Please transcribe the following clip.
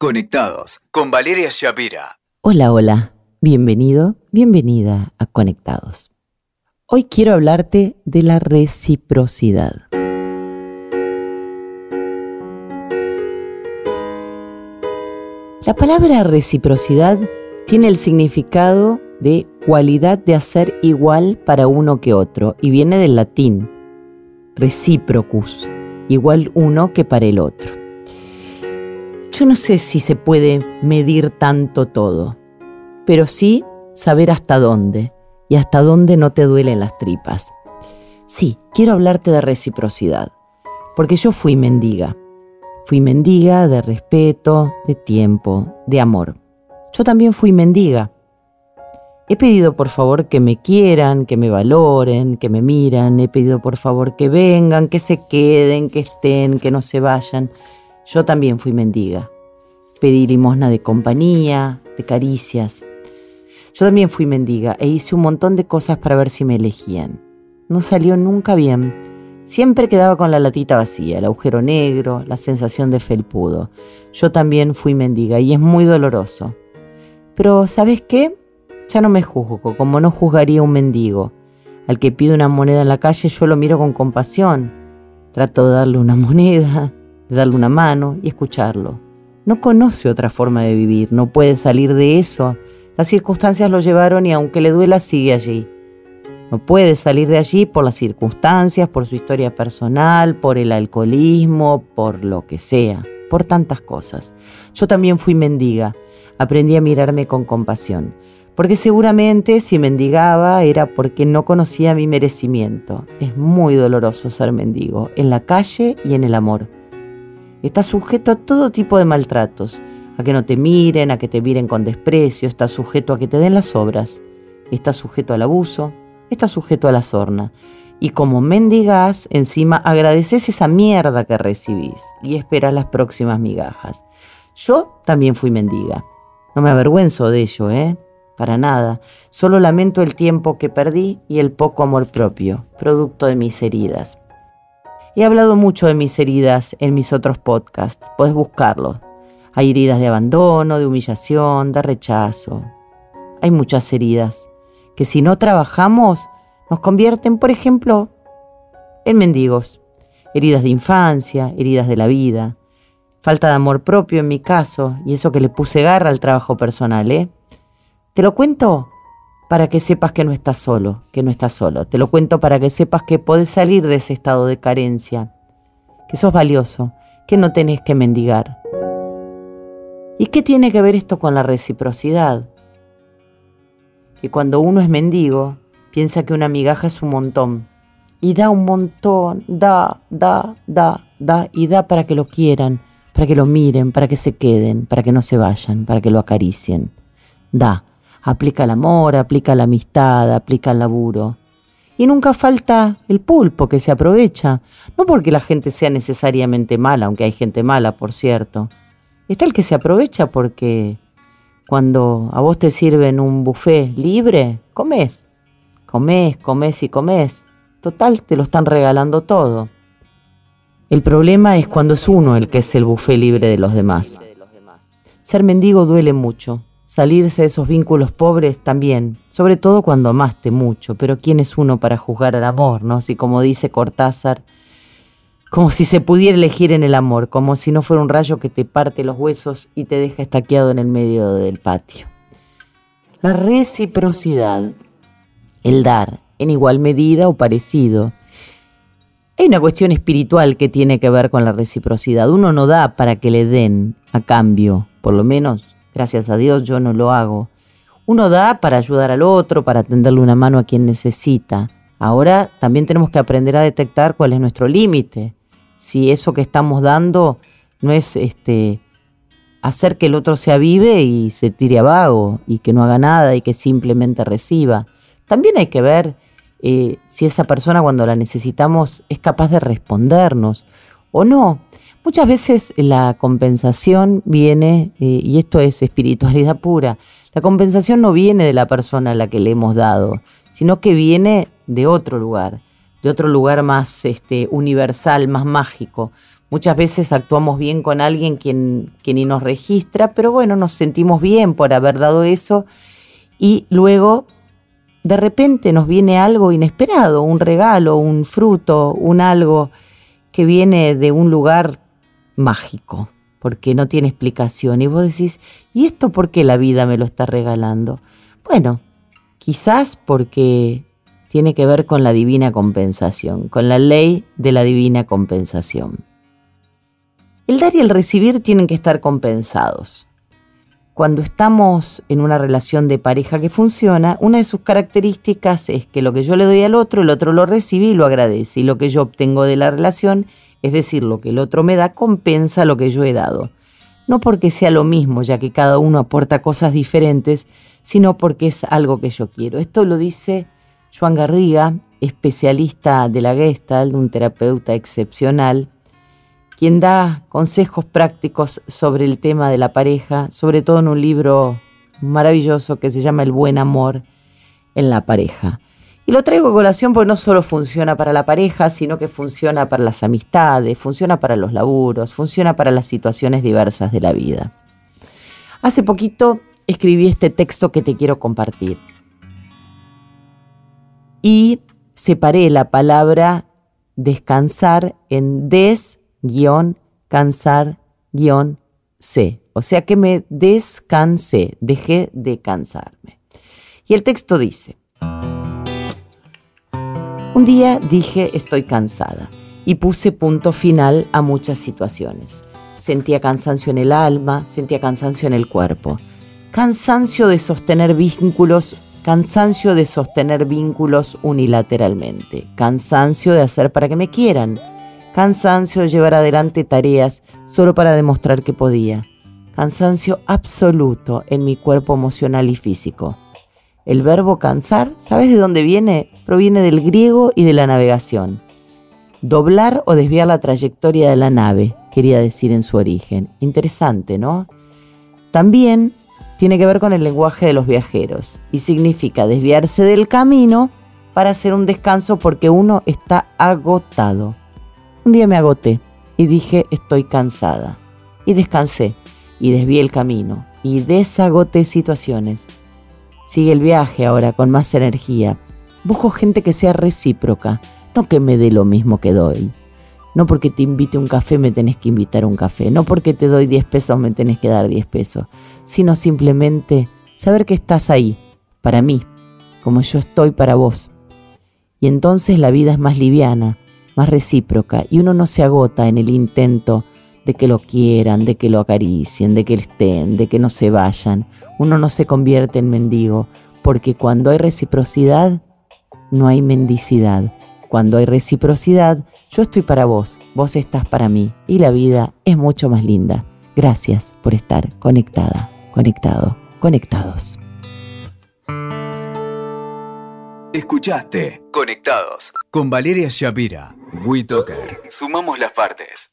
Conectados con Valeria Shapira. Hola, hola. Bienvenido, bienvenida a Conectados. Hoy quiero hablarte de la reciprocidad. La palabra reciprocidad tiene el significado de cualidad de hacer igual para uno que otro y viene del latín reciprocus, igual uno que para el otro. Yo no sé si se puede medir tanto todo, pero sí saber hasta dónde y hasta dónde no te duelen las tripas. Sí, quiero hablarte de reciprocidad, porque yo fui mendiga. Fui mendiga de respeto, de tiempo, de amor. Yo también fui mendiga. He pedido por favor que me quieran, que me valoren, que me miran. He pedido por favor que vengan, que se queden, que estén, que no se vayan. Yo también fui mendiga. Pedí limosna de compañía, de caricias. Yo también fui mendiga e hice un montón de cosas para ver si me elegían. No salió nunca bien. Siempre quedaba con la latita vacía, el agujero negro, la sensación de felpudo. Yo también fui mendiga y es muy doloroso. Pero, ¿sabes qué? Ya no me juzgo, como no juzgaría un mendigo. Al que pide una moneda en la calle yo lo miro con compasión. Trato de darle una moneda, de darle una mano y escucharlo. No conoce otra forma de vivir, no puede salir de eso. Las circunstancias lo llevaron y aunque le duela sigue allí. No puede salir de allí por las circunstancias, por su historia personal, por el alcoholismo, por lo que sea, por tantas cosas. Yo también fui mendiga, aprendí a mirarme con compasión, porque seguramente si mendigaba era porque no conocía mi merecimiento. Es muy doloroso ser mendigo, en la calle y en el amor. Estás sujeto a todo tipo de maltratos, a que no te miren, a que te miren con desprecio, estás sujeto a que te den las obras, estás sujeto al abuso, estás sujeto a la sorna. Y como mendigas, encima agradeces esa mierda que recibís y esperas las próximas migajas. Yo también fui mendiga. No me avergüenzo de ello, ¿eh? Para nada. Solo lamento el tiempo que perdí y el poco amor propio, producto de mis heridas. He hablado mucho de mis heridas en mis otros podcasts, puedes buscarlo. Hay heridas de abandono, de humillación, de rechazo. Hay muchas heridas que si no trabajamos nos convierten, por ejemplo, en mendigos. Heridas de infancia, heridas de la vida, falta de amor propio en mi caso, y eso que le puse garra al trabajo personal, ¿eh? Te lo cuento para que sepas que no estás solo, que no estás solo. Te lo cuento para que sepas que podés salir de ese estado de carencia, que sos valioso, que no tenés que mendigar. ¿Y qué tiene que ver esto con la reciprocidad? Que cuando uno es mendigo, piensa que una migaja es un montón. Y da un montón, da, da, da, da, y da para que lo quieran, para que lo miren, para que se queden, para que no se vayan, para que lo acaricien. Da Aplica el amor, aplica la amistad, aplica el laburo. Y nunca falta el pulpo que se aprovecha, no porque la gente sea necesariamente mala, aunque hay gente mala, por cierto. Está el que se aprovecha porque cuando a vos te sirven un buffet libre, comes. Comes, comes y comes. Total, te lo están regalando todo. El problema es cuando es uno el que es el buffet libre de los demás. Ser mendigo duele mucho, Salirse de esos vínculos pobres también, sobre todo cuando amaste mucho, pero ¿quién es uno para juzgar al amor, no? Si como dice Cortázar, como si se pudiera elegir en el amor, como si no fuera un rayo que te parte los huesos y te deja estaqueado en el medio del patio. La reciprocidad, el dar en igual medida o parecido. Hay una cuestión espiritual que tiene que ver con la reciprocidad. Uno no da para que le den a cambio, por lo menos Gracias a Dios yo no lo hago. Uno da para ayudar al otro, para tenderle una mano a quien necesita. Ahora también tenemos que aprender a detectar cuál es nuestro límite. Si eso que estamos dando no es este hacer que el otro se avive y se tire a vago y que no haga nada y que simplemente reciba. También hay que ver eh, si esa persona cuando la necesitamos es capaz de respondernos o no. Muchas veces la compensación viene, eh, y esto es espiritualidad pura, la compensación no viene de la persona a la que le hemos dado, sino que viene de otro lugar, de otro lugar más este, universal, más mágico. Muchas veces actuamos bien con alguien quien ni nos registra, pero bueno, nos sentimos bien por haber dado eso y luego de repente nos viene algo inesperado, un regalo, un fruto, un algo que viene de un lugar mágico, porque no tiene explicación. Y vos decís, ¿y esto por qué la vida me lo está regalando? Bueno, quizás porque tiene que ver con la divina compensación, con la ley de la divina compensación. El dar y el recibir tienen que estar compensados. Cuando estamos en una relación de pareja que funciona, una de sus características es que lo que yo le doy al otro, el otro lo recibe y lo agradece. Y lo que yo obtengo de la relación, es decir, lo que el otro me da, compensa lo que yo he dado. No porque sea lo mismo, ya que cada uno aporta cosas diferentes, sino porque es algo que yo quiero. Esto lo dice Joan Garriga, especialista de la Gestalt, un terapeuta excepcional, quien da consejos prácticos sobre el tema de la pareja, sobre todo en un libro maravilloso que se llama El buen amor en la pareja. Y lo traigo a colación porque no solo funciona para la pareja, sino que funciona para las amistades, funciona para los laburos, funciona para las situaciones diversas de la vida. Hace poquito escribí este texto que te quiero compartir. Y separé la palabra descansar en des guion cansar guion C. O sea que me descansé, dejé de cansarme. Y el texto dice, un día dije estoy cansada y puse punto final a muchas situaciones. Sentía cansancio en el alma, sentía cansancio en el cuerpo. Cansancio de sostener vínculos, cansancio de sostener vínculos unilateralmente, cansancio de hacer para que me quieran, cansancio de llevar adelante tareas solo para demostrar que podía, cansancio absoluto en mi cuerpo emocional y físico. El verbo cansar, ¿sabes de dónde viene? Proviene del griego y de la navegación. Doblar o desviar la trayectoria de la nave, quería decir en su origen. Interesante, ¿no? También tiene que ver con el lenguaje de los viajeros y significa desviarse del camino para hacer un descanso porque uno está agotado. Un día me agoté y dije estoy cansada. Y descansé y desvié el camino y desagoté situaciones. Sigue el viaje ahora con más energía. Busco gente que sea recíproca, no que me dé lo mismo que doy. No porque te invite un café me tenés que invitar un café, no porque te doy 10 pesos me tenés que dar 10 pesos, sino simplemente saber que estás ahí, para mí, como yo estoy para vos. Y entonces la vida es más liviana, más recíproca y uno no se agota en el intento de que lo quieran, de que lo acaricien, de que estén, de que no se vayan. Uno no se convierte en mendigo, porque cuando hay reciprocidad, no hay mendicidad. Cuando hay reciprocidad, yo estoy para vos, vos estás para mí y la vida es mucho más linda. Gracias por estar conectada, conectado, conectados. Escuchaste Conectados con Valeria Shapira. WeToker. Sumamos las partes.